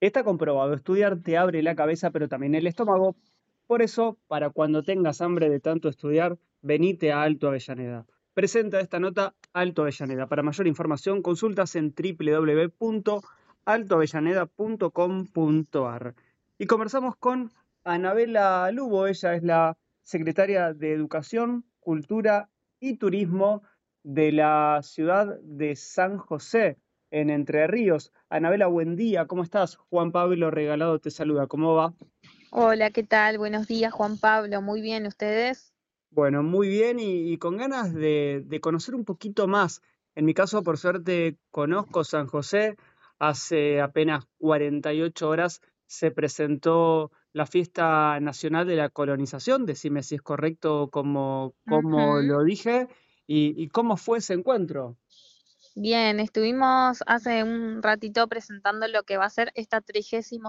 Está comprobado, estudiar te abre la cabeza, pero también el estómago. Por eso, para cuando tengas hambre de tanto estudiar, venite a Alto Avellaneda. Presenta esta nota Alto Avellaneda. Para mayor información, consultas en www.altoavellaneda.com.ar. Y conversamos con Anabela Lugo, ella es la secretaria de Educación, Cultura y Turismo de la ciudad de San José en Entre Ríos. Anabela, buen día, ¿cómo estás? Juan Pablo Regalado te saluda, ¿cómo va? Hola, ¿qué tal? Buenos días, Juan Pablo, muy bien, ¿ustedes? Bueno, muy bien y, con ganas de, conocer un poquito más. En mi caso, por suerte, conozco San José. Hace apenas 48 horas se presentó la fiesta nacional de la colonización. Decime si es correcto como, como lo dije. Y, ¿Y cómo fue ese encuentro? Bien, estuvimos hace un ratito presentando lo que va a ser esta 36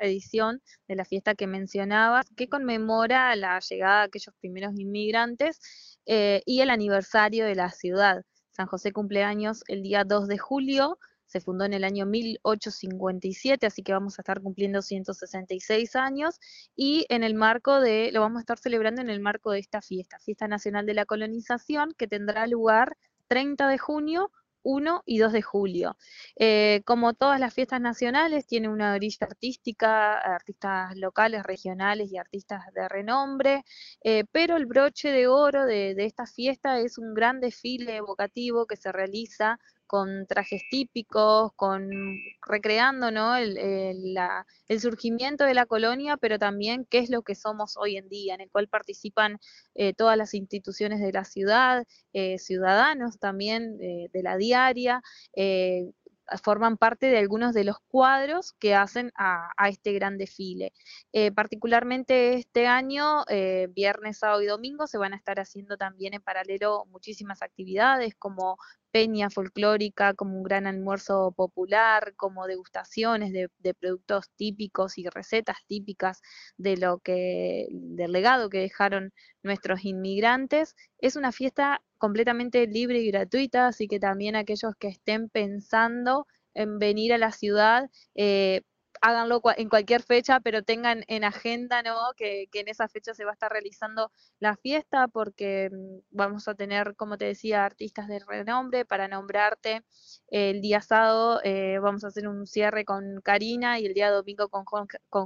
edición de la fiesta que mencionabas, que conmemora la llegada de aquellos primeros inmigrantes eh, y el aniversario de la ciudad. San José cumpleaños el día 2 de julio, se fundó en el año 1857, así que vamos a estar cumpliendo 166 años y en el marco de, lo vamos a estar celebrando en el marco de esta fiesta, Fiesta Nacional de la Colonización, que tendrá lugar 30 de junio 1 y 2 de julio. Eh, como todas las fiestas nacionales, tiene una orilla artística, artistas locales, regionales y artistas de renombre, eh, pero el broche de oro de, de esta fiesta es un gran desfile evocativo que se realiza con trajes típicos, con recreando el, surgimiento de la colonia, pero también qué es lo que somos hoy en día, en el cual participan eh, todas las instituciones de la ciudad, eh, ciudadanos también eh, de la diaria, forman parte de algunos de los cuadros que hacen a, este gran desfile. Eh, particularmente este año, eh, viernes, sábado y domingo, se van a estar haciendo también en paralelo muchísimas actividades como peña folclórica, como un gran almuerzo popular, como degustaciones de, de productos típicos y recetas típicas de lo que, del legado que dejaron nuestros inmigrantes. Es una fiesta completamente libre y gratuita, así que también aquellos que estén pensando en venir a la ciudad, eh, háganlo en cualquier fecha, pero tengan en agenda, ¿no? Que, en esa fecha se va a estar realizando la fiesta, porque mm, vamos a tener, como te decía, artistas de renombre para nombrarte. El día sábado eh, vamos a hacer un cierre con Karina y el día domingo con,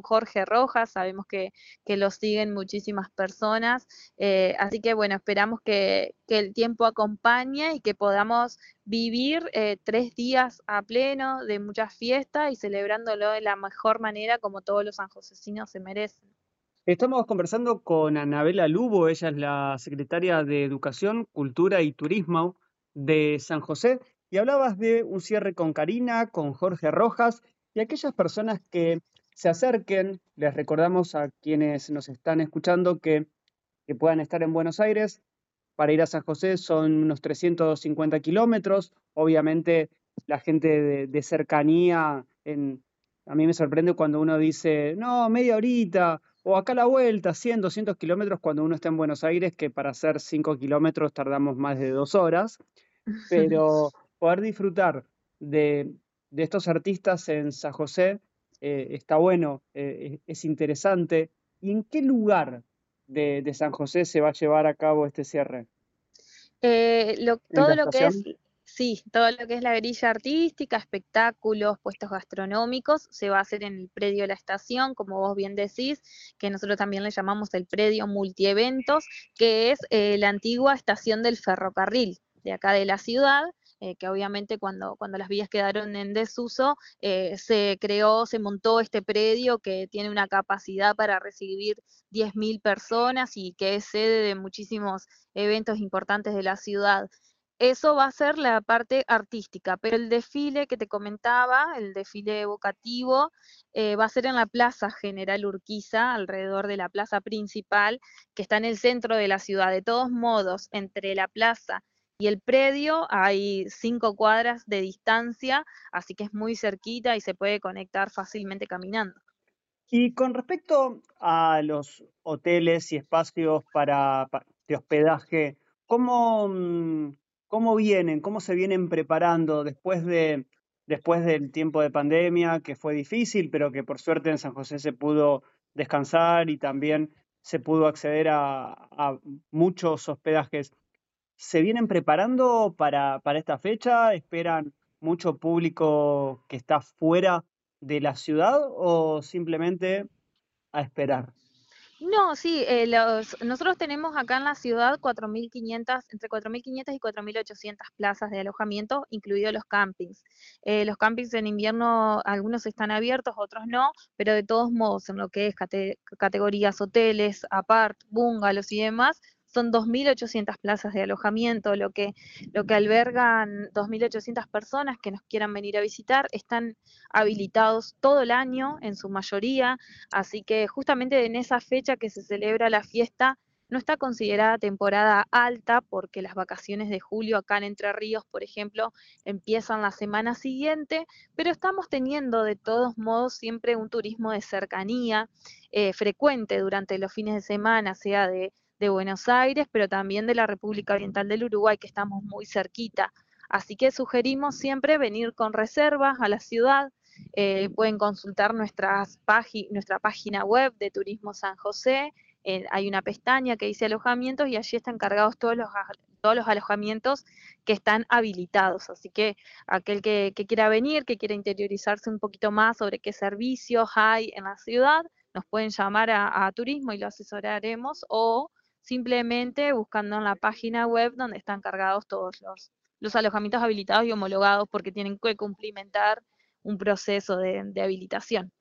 Jorge Rojas. Sabemos que, que lo siguen muchísimas personas. Eh, así que bueno, esperamos que, que el tiempo acompañe y que podamos vivir eh, tres días a pleno de muchas fiestas y celebrándolo de la mejor manera como todos los sanjosecinos se merecen. Estamos conversando con Anabela Lubo, ella es la secretaria de Educación, Cultura y Turismo de San José, y hablabas de un cierre con Karina, con Jorge Rojas y aquellas personas que se acerquen, les recordamos a quienes nos están escuchando que, que puedan estar en Buenos Aires, para ir a San José son unos 350 kilómetros. Obviamente la gente de, cercanía, en, a mí me sorprende cuando uno dice, no, media horita, o acá la vuelta, 100, 200 kilómetros cuando uno está en Buenos Aires, que para hacer 5 kilómetros tardamos más de dos horas. Pero poder disfrutar de, estos artistas en San José eh, está bueno, eh, es interesante. ¿Y en qué lugar de, San José se va a llevar a cabo este cierre? Eh, todo lo que es, sí, todo lo que es la grilla artística, espectáculos, puestos gastronómicos, se va a hacer en el predio de la estación, como vos bien decís, que nosotros también le llamamos el predio multieventos, que es eh, la antigua estación del ferrocarril de acá de la ciudad, eh, que obviamente cuando, cuando las vías quedaron en desuso, eh, se creó, se montó este predio que tiene una capacidad para recibir 10.000 personas y que es sede de muchísimos eventos importantes de la ciudad. Eso va a ser la parte artística, pero el desfile que te comentaba, el desfile evocativo, eh, va a ser en la Plaza General Urquiza, alrededor de la plaza principal, que está en el centro de la ciudad. De todos modos, entre la plaza y el predio hay cinco cuadras de distancia, así que es muy cerquita y se puede conectar fácilmente caminando. Y con respecto a los hoteles y espacios para, de hospedaje, ¿cómo, mm, ¿cómo, vienen, cómo se vienen preparando después de, después del tiempo de pandemia, que fue difícil, pero que por suerte en San José se pudo descansar y también se pudo acceder a, muchos hospedajes. ¿Se vienen preparando para, para esta fecha? ¿Esperan mucho público que está fuera de la ciudad o simplemente a esperar? No, sí, eh, nosotros tenemos acá en la ciudad 4.500, entre 4.500 y 4.800 plazas de alojamiento, incluidos los campings. Eh, los campings en invierno, algunos están abiertos, otros no, pero de todos modos, en lo que es categorías hoteles, apart, bungalows y demás, son 2.800 plazas de alojamiento, lo que, lo que albergan 2.800 personas que nos quieran venir a visitar. Están habilitados todo el año, en su mayoría, así que justamente en esa fecha que se celebra la fiesta, no está considerada temporada alta porque las vacaciones de julio acá en Entre Ríos, por ejemplo, empiezan la semana siguiente, pero estamos teniendo de todos modos siempre un turismo de cercanía eh, frecuente durante los fines de semana, sea de de Buenos Aires, pero también de la República Oriental del Uruguay, que estamos muy cerquita. Así que sugerimos siempre venir con reservas a la ciudad. Eh, pueden consultar nuestras nuestra página web de Turismo San José. Eh, hay una pestaña que dice alojamientos y allí están cargados todos los, alojamientos que están habilitados. Así que aquel que, quiera venir, que quiera interiorizarse un poquito más sobre qué servicios hay en la ciudad, nos pueden llamar a, a Turismo y lo asesoraremos o simplemente buscando en la página web donde están cargados todos los, los alojamientos habilitados y homologados porque tienen que cumplimentar un proceso de, de habilitación.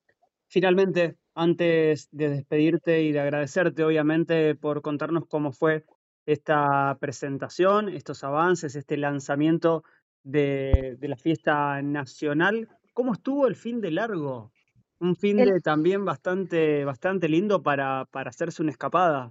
Finalmente, antes de despedirte y de agradecerte, obviamente, por contarnos cómo fue esta presentación, estos avances, este lanzamiento de, de la fiesta nacional, ¿cómo estuvo el fin de largo? Un fin de también bastante, bastante lindo para, para hacerse una escapada.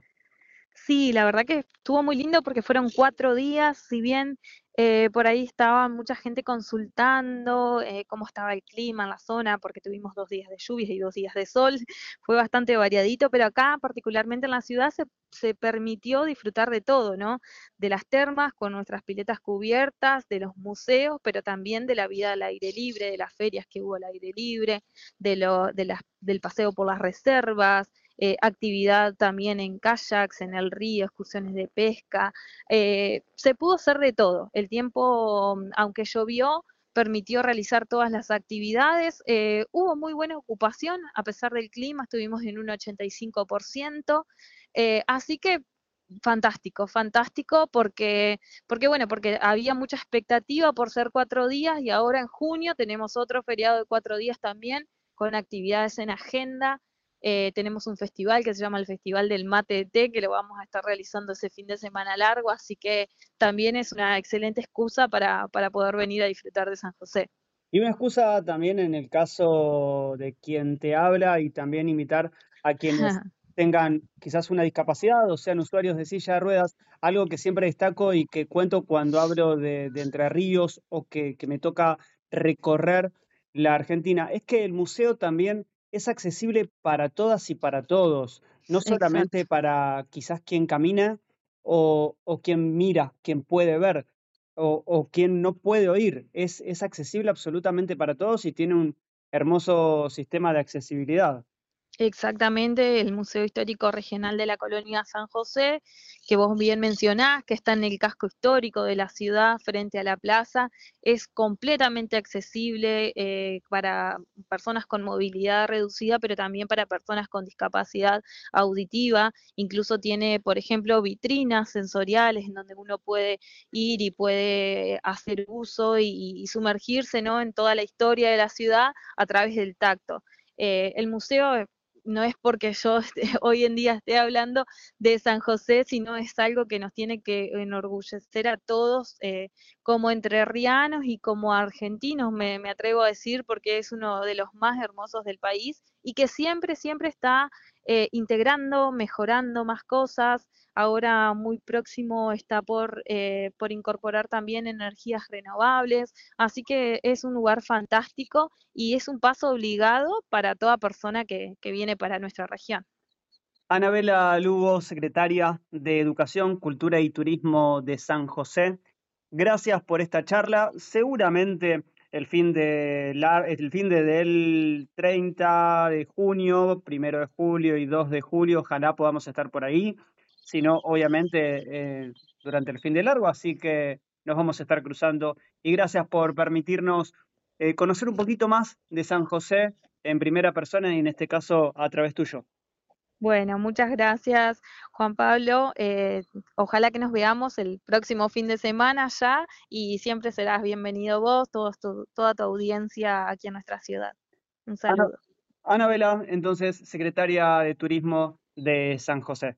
Sí, la verdad que estuvo muy lindo porque fueron cuatro días, si bien eh, por ahí estaba mucha gente consultando eh, cómo estaba el clima en la zona, porque tuvimos dos días de lluvias y dos días de sol, fue bastante variadito, pero acá, particularmente en la ciudad, se, se permitió disfrutar de todo, ¿no? De las termas con nuestras piletas cubiertas, de los museos, pero también de la vida al aire libre, de las ferias que hubo al aire libre, de lo, de del paseo por las reservas, eh, actividad también en kayaks, en el río, excursiones de pesca. Eh, se pudo hacer de todo. El tiempo, aunque llovió, permitió realizar todas las actividades. Eh, hubo muy buena ocupación, a pesar del clima, estuvimos en un 85%. así que fantástico, fantástico porque, porque bueno, porque había mucha expectativa por ser cuatro días y ahora en junio tenemos otro feriado de cuatro días también con actividades en agenda eh, tenemos un festival que se llama el Festival del Mate de Té, que lo vamos a estar realizando ese fin de semana largo, así que también es una excelente excusa para, para poder venir a disfrutar de San José. Y una excusa también en el caso de quien te habla y también invitar a quienes tengan quizás una discapacidad o sean usuarios de silla de ruedas, algo que siempre destaco y que cuento cuando hablo de, Entre Ríos o que, que me toca recorrer la Argentina, es que el museo también es accesible para todas y para todos, no solamente para quizás quien camina o, o, quien mira, quien puede ver o, o quien no puede oír. Es, es accesible absolutamente para todos y tiene un hermoso sistema de accesibilidad. Exactamente, el Museo Histórico Regional de la Colonia San José, que vos bien mencionás, que está en el casco histórico de la ciudad frente a la plaza, es completamente accesible eh, para personas con movilidad reducida, pero también para personas con discapacidad auditiva. Incluso tiene, por ejemplo, vitrinas sensoriales en donde uno puede ir y puede hacer uso y, sumergirse ¿no? en toda la historia de la ciudad a través del tacto. Eh, el museo no es porque yo hoy en día esté hablando de San José, sino es algo que nos tiene que enorgullecer a todos eh, como entrerrianos y como argentinos, me, me, atrevo a decir, porque es uno de los más hermosos del país y que siempre, siempre está eh, integrando, mejorando más cosas. Ahora muy próximo está por, eh, por incorporar también energías renovables. Así que es un lugar fantástico y es un paso obligado para toda persona que, que viene para nuestra región. Anabela Lugo, secretaria de Educación, Cultura y Turismo de San José. Gracias por esta charla. Seguramente el fin de el fin de del 30 de junio, primero de julio y 2 de julio, ojalá podamos estar por ahí, sino obviamente eh, durante el fin de largo, así que nos vamos a estar cruzando y gracias por permitirnos eh, conocer un poquito más de San José en primera persona y en este caso a través tuyo. Bueno, muchas gracias Juan Pablo. Eh, ojalá que nos veamos el próximo fin de semana ya y siempre serás bienvenido vos, toda tu audiencia aquí en nuestra ciudad. Un saludo. Ana Vela, entonces, secretaria de Turismo de San José.